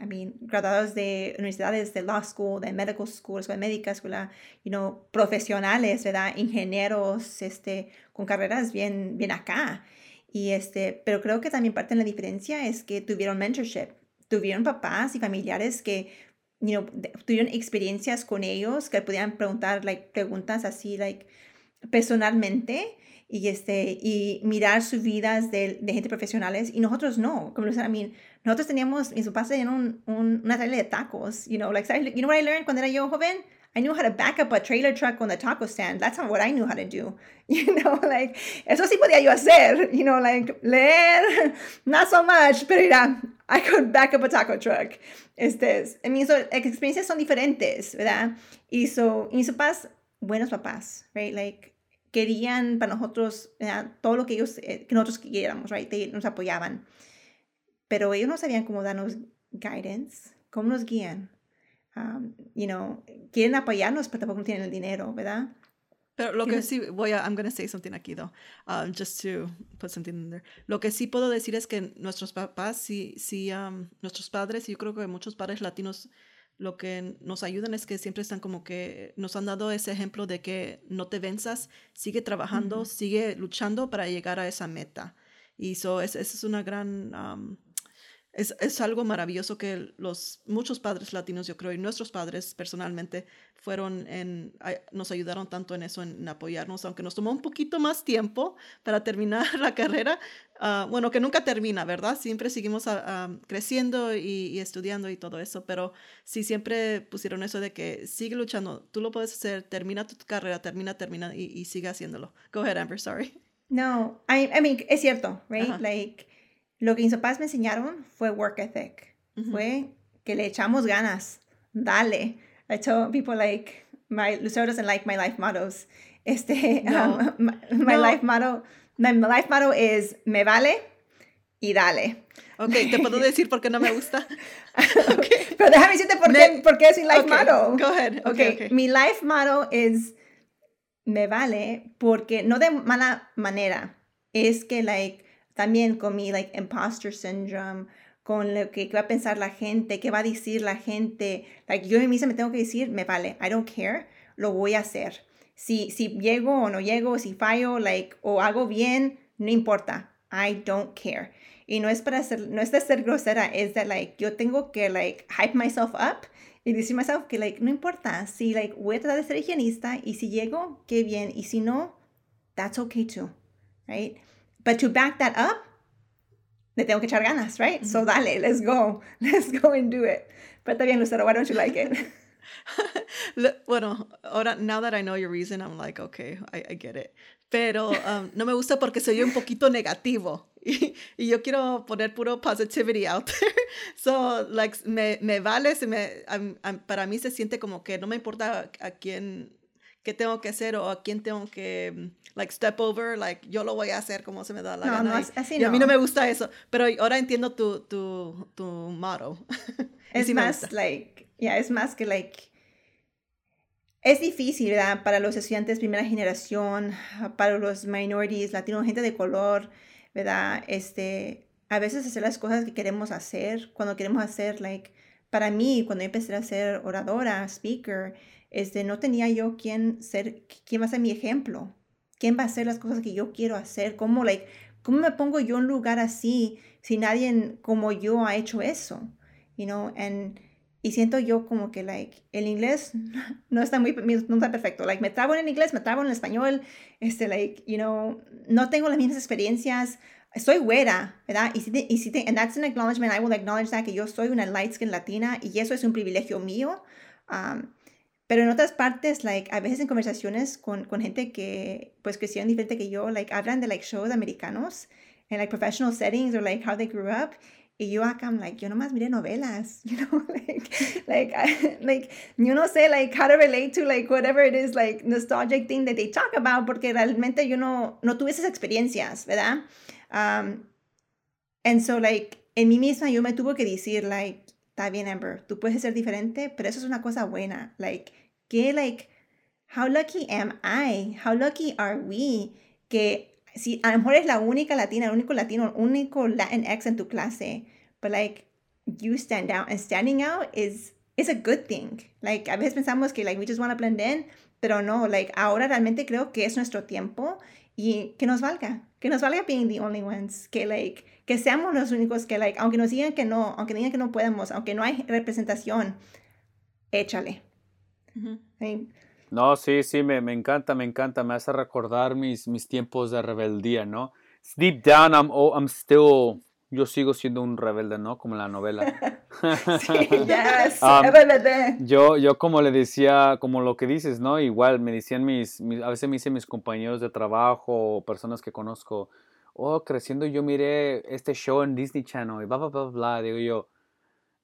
I mean, graduados de universidades, de law school, de medical school, escuela médica, escuela, you know, profesionales, ¿verdad? Ingenieros, este, con carreras bien, bien acá. Y este, pero creo que también parte de la diferencia es que tuvieron mentorship, tuvieron papás y familiares que you know, tuvieron experiencias con ellos, que podían preguntar like, preguntas así like, personalmente y, este, y mirar sus vidas de, de gente profesionales y nosotros no. Como a mí, nosotros teníamos, mis papás tenían un, un, una tarea de tacos, you know, like, you know what I learned cuando era yo joven? I knew how to back up a trailer truck on the taco stand. That's not what I knew how to do. [laughs] You know, like, eso sí podía yo hacer. You know, like, leer, [laughs] not so much, pero mira, I could back up a taco truck. Este, I mean, so, experiencias son diferentes, ¿verdad? Y, so, mis papás, buenos papás, right? Like, querían para nosotros todo lo que ellos, eh, que nosotros queríamos, right? They, nos apoyaban. Pero ellos no sabían cómo darnos guidance, cómo nos guían um, you know, quieren apoyarnos, pero tampoco tienen el dinero, ¿verdad? Pero lo que sí voy a, I'm going to say something aquí, though, um, just to put something in there. Lo que sí puedo decir es que nuestros papás, sí, sí, um, nuestros padres, y yo creo que muchos padres latinos, lo que nos ayudan es que siempre están como que nos han dado ese ejemplo de que no te venzas, sigue trabajando, sigue luchando para llegar a esa meta. Y eso es, es una gran es, es, algo maravilloso que los muchos padres latinos, yo creo, y nuestros padres personalmente fueron en, nos ayudaron tanto en eso, en, apoyarnos, aunque nos tomó un poquito más tiempo para terminar [laughs] la carrera, ah, bueno, que nunca termina, ¿verdad? Siempre seguimos creciendo y, estudiando y todo eso, pero sí siempre pusieron eso de que sigue luchando, tú lo puedes hacer, termina tu carrera, termina, termina y, y sigue haciéndolo. Go ahead, Amber, sorry. No, I, I mean, es cierto, right? Like, lo que mis papás me enseñaron fue work ethic. Fue que le echamos ganas. Dale. I told people like, my, Lucero doesn't like my life mottos. Este, [laughs] um, my, life motto, my life motto is me vale y dale. Ok, te puedo [laughs] decir por qué no me gusta. [laughs] okay. Pero déjame decirte por, qué, por qué es mi life motto. Go ahead. Okay, okay, mi life motto es me vale porque no de mala manera. Es que, like, también con mi like imposter syndrome, con lo que, va a pensar la gente, qué va a decir la gente. Like yo mí me tengo que decir, me vale, I don't care, lo voy a hacer. Si, si llego o no llego, si fallo, like, o hago bien, no importa, I don't care. Y no es para ser, no es de ser grosera, es de like, yo tengo que like hype myself up y decir myself que like, no importa, si like voy a tratar de ser higienista y si llego, qué bien, y si no, that's okay too, right? But to back that up, le tengo que echar ganas, right? So dale, let's go. [laughs] Let's go and do it. Pero está bien, Lucero, why don't you like it? [laughs] bueno, ahora, now that I know your reason, I'm like, okay, I, I get it. Pero um, no me gusta porque soy un poquito negativo. Y, y, yo quiero poner puro positivity out there. [laughs] So, like, me, me vale, se me, um, um, para mí se siente como que no me importa a quién qué tengo que hacer o a quién tengo que, mm, like, step over, like, yo lo voy a hacer como se me da la no, gana. No, así y, a mí no me gusta eso, pero ahora entiendo tu, tu, tu motto. [laughs] Es más, like, ya, es más que, like, es difícil, ¿verdad? Para los estudiantes primera generación, para los minorities, latinos, gente de color, ¿verdad? Este, a veces hacer las cosas que queremos hacer, cuando queremos hacer, like, para mí, cuando empecé a ser oradora, speaker, este, no tenía yo quién ser, quién va a ser mi ejemplo, quién va a hacer las cosas que yo quiero hacer, cómo, like, cómo me pongo yo en lugar así si nadie como yo ha hecho eso, you know, and, y siento yo como que, like, el inglés [laughs] no está muy, no está perfecto, like, me trabo en el inglés, me trabo en el español, este, like, you know, no tengo las mismas experiencias, soy güera, ¿verdad? Y si, y si and that's an acknowledgement, I will acknowledge that, que yo soy una light skin latina y eso es un privilegio mío, um, pero en otras partes, like, a veces en conversaciones con, con gente que, pues, crecieron diferente que yo, like, hablan de, like, shows americanos, en, like, professional settings, or, like, how they grew up, y yo acá, I'm like, yo nomás miré novelas, [laughs] you know, like, like, I, [laughs] like, yo no sé, like, how to relate to, like, whatever it is, like, nostalgic thing that they talk about, porque realmente yo no, no tuve esas experiencias, ¿verdad? Um, and so, like, en mí misma yo me tuve que decir, like, está bien, Amber, tú puedes ser diferente, pero eso es una cosa buena. Like, que, like, how lucky am I? How lucky are we? Que si a lo mejor es la única latina, el único latino, el único Latinx en tu clase, but like, you stand out and standing out is, is a good thing. Like, a veces pensamos que, like, we just want to blend in, pero no, like, ahora realmente creo que es nuestro tiempo y que nos valga, que nos valga being the only ones, que like, que seamos los únicos que like, aunque nos digan que no, aunque digan que no podemos, aunque no hay representación, échale. No, sí, sí, me, me, encanta, me encanta, me hace recordar mis, mis tiempos de rebeldía, ¿no? Deep down, I'm, oh, I'm still yo sigo siendo un rebelde, ¿no? Como en la novela. [laughs] [laughs] sí, yes, um, yo, yo como le decía, como lo que dices, ¿no? Igual me decían mis, a veces me dicen mis compañeros de trabajo o personas que conozco, oh, creciendo yo miré este show en Disney Channel y bla, bla, bla, bla. Digo yo,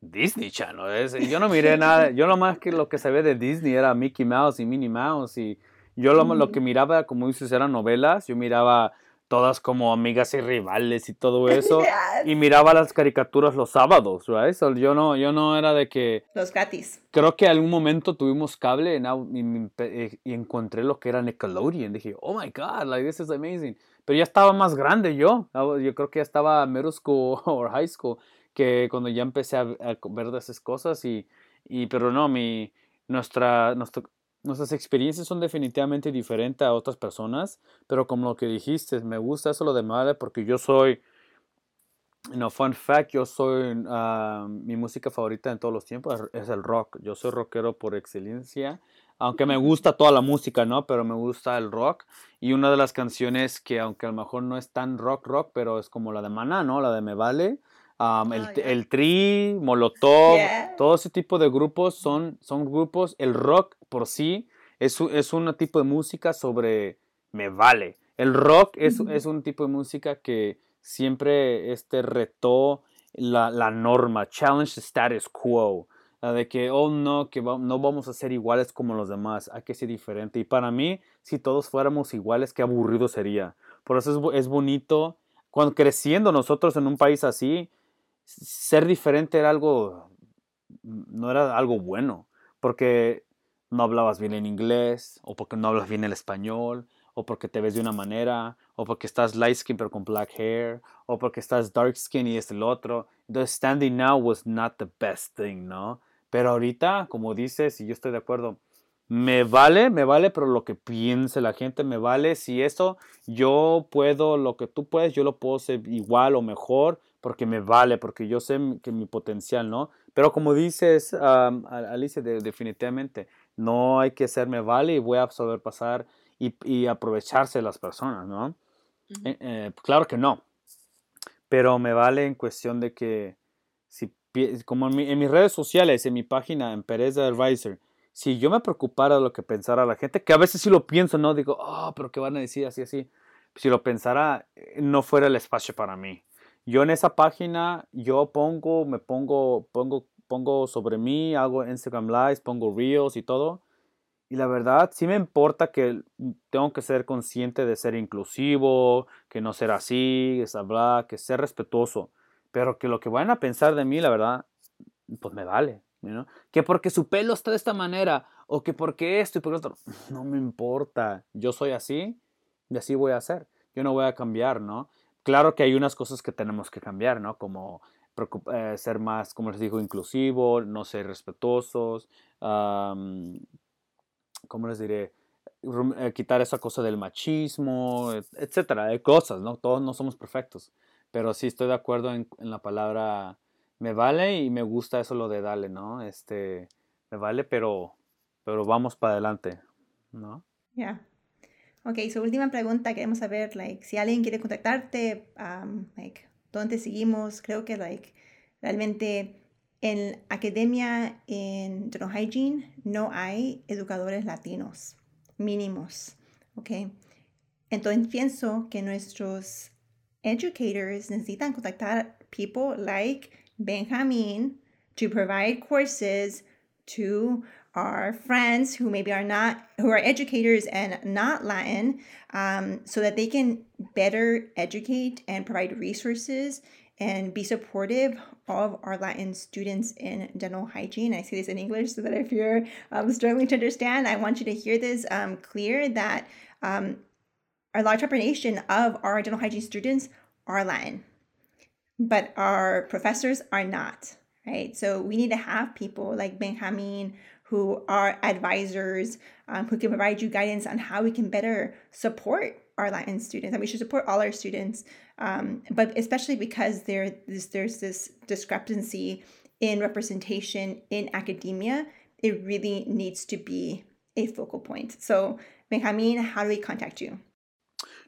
Disney Channel, yo no miré nada, [laughs] yo lo más que lo que sabía de Disney era Mickey Mouse y Minnie Mouse y yo lo, lo que miraba, como dices, eran novelas, yo miraba todas como amigas y rivales y todo [laughs] eso. Y miraba las caricaturas los sábados, right? yo no, yo no era de que... Los gratis. Creo que algún momento tuvimos cable y, y, encontré lo que era Nickelodeon. Dije, oh my God, like this is amazing. Pero ya estaba más grande yo. Yo creo que ya estaba middle school [laughs] o high school que cuando ya empecé a, ver de esas cosas y, y pero no, mi, nuestra, nuestro, nuestras experiencias son definitivamente diferentes a otras personas, pero como lo que dijiste, me gusta eso lo de madre porque yo soy, no, fun fact, yo soy, ah, mi música favorita en todos los tiempos es el rock. Yo soy rockero por excelencia, aunque me gusta toda la música, ¿no? Pero me gusta el rock. Y una de las canciones que, aunque a lo mejor no es tan rock, rock, pero es como la de Maná, ¿no? La de Me Vale. Um, el, oh, el, Tri, Molotov, todo ese tipo de grupos son, son grupos, el rock por sí es, es un tipo de música sobre me vale. El rock es, es un tipo de música que siempre este, retó la, la norma, challenge the status quo, de que, oh no, que no vamos a ser iguales como los demás, hay que ser diferente. Y para mí, si todos fuéramos iguales, qué aburrido sería. Por eso es, es bonito, cuando creciendo nosotros en un país así, ser diferente era algo, no era algo bueno, porque no hablabas bien en inglés, o porque no hablas bien el español, o porque te ves de una manera, o porque estás light skin pero con black hair, o porque estás dark skin y es el otro. Entonces, standing now was not the best thing, ¿no? Pero ahorita, como dices, y yo estoy de acuerdo, me vale, me vale, pero lo que piense la gente me vale. Si eso yo puedo, lo que tú puedes, yo lo puedo hacer igual o mejor, porque me vale, porque yo sé que mi potencial, ¿no? Pero como dices, Alicia, definitivamente, no hay que ser me vale y voy a saber pasar y, aprovecharse de las personas, ¿no? Eh, eh, claro que no, pero me vale en cuestión de que, si, como en, mis redes sociales, en mi página, en Pereza Advisor, si yo me preocupara de lo que pensara la gente, que a veces sí lo pienso, ¿no? Digo, oh, pero ¿qué van a decir así, así? Si lo pensara, eh, no fuera el espacio para mí. Yo en esa página, yo pongo, me pongo, pongo, pongo sobre mí, hago Instagram Lives, pongo Reels y todo. Y la verdad, sí me importa que tengo que ser consciente de ser inclusivo, que no ser así, que hablar, que ser respetuoso. Pero que lo que vayan a pensar de mí, la verdad, pues me vale. ¿no? Que porque su pelo está de esta manera, o que porque esto y por otro, no me importa. Yo soy así y así voy a ser. Yo no voy a cambiar, ¿no? Claro que hay unas cosas que tenemos que cambiar, ¿no? Como eh, ser más, como les digo, inclusivo, no ser respetuosos, ¿cómo les diré? Eh, quitar esa cosa del machismo, etcétera, hay cosas, ¿no? Todos no somos perfectos, pero sí estoy de acuerdo en, la palabra me vale y me gusta eso lo de dale, ¿no? Este, me vale, pero, pero vamos para adelante, ¿no? Ya. Ok, su última pregunta, queremos saber, like, si alguien quiere contactarte, um, like, ¿dónde seguimos? Creo que, like, realmente en academia, en dental hygiene, no hay educadores latinos mínimos, ok. Entonces pienso que nuestros educators necesitan contactar people like Benjamin to provide courses to our friends who maybe are not who are educators and not latin um, so that they can better educate and provide resources and be supportive of our latin students in dental hygiene. I say this in english so that if you're um, struggling to understand i want you to hear this um, clear that um, a large population of our dental hygiene students are latin but our professors are not right? So we need to have people like benjamin who are advisors um, who can provide you guidance on how we can better support our Latin students. And we should support all our students, um, but especially because there this, there's this discrepancy in representation in academia, it really needs to be a focal point. So, Benjamin, how do we contact you?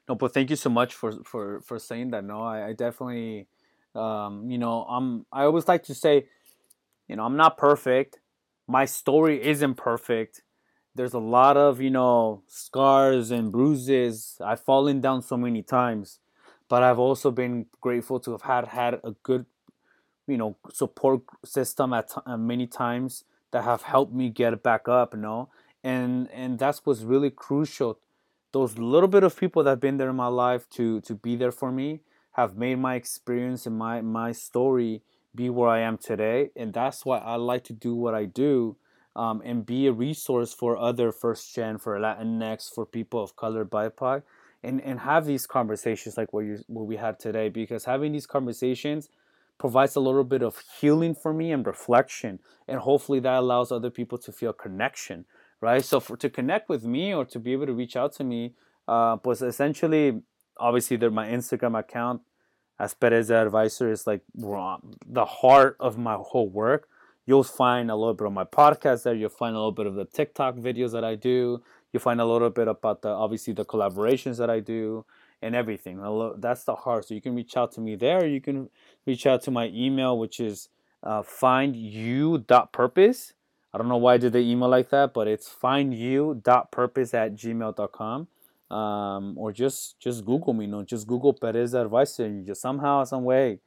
No, but thank you so much for for for saying that. No, I, I definitely, um, you know, I'm. I always like to say, you know, I'm not perfect my story isn't perfect. There's a lot of, you know, scars and bruises. I've fallen down so many times, but I've also been grateful to have had had a good, you know, support system at uh, many times that have helped me get back up, you know. And and that's what's really crucial. Those little bit of people that have been there in my life to to be there for me have made my experience and my my story be where I am today. And that's why I like to do what I do um, and be a resource for other first gen, for Latinx, for people of color, BIPOC, and, and have these conversations like what, you, what we had today. Because having these conversations provides a little bit of healing for me and reflection. And hopefully that allows other people to feel connection. right? So for, to connect with me or to be able to reach out to me, uh, was essentially, obviously, my Instagram account as Perez Advisor is like the heart of my whole work. You'll find a little bit of my podcast there. You'll find a little bit of the TikTok videos that I do. You'll find a little bit about the obviously the collaborations that I do and everything. That's the heart. So you can reach out to me there. You can reach out to my email, which is uh, findyou.purpose. I don't know why I did the email like that, but it's findyou.purpose at gmail.com um, or just just Google me. You know, just Google Perez Advisor, and just somehow, some way,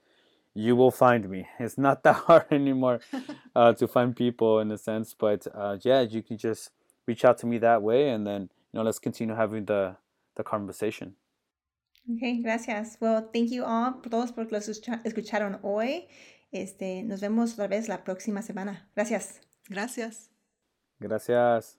you will find me. [laughs] It's not that [laughs] hard anymore [laughs] uh, to find people in a sense, but uh, yeah, you can just reach out to me that way, and then you know, let's continue having the the conversation. Okay, gracias. Well, thank you all todos por los escucharon hoy. Este, nos vemos otra vez la próxima semana. Gracias. Gracias. Gracias.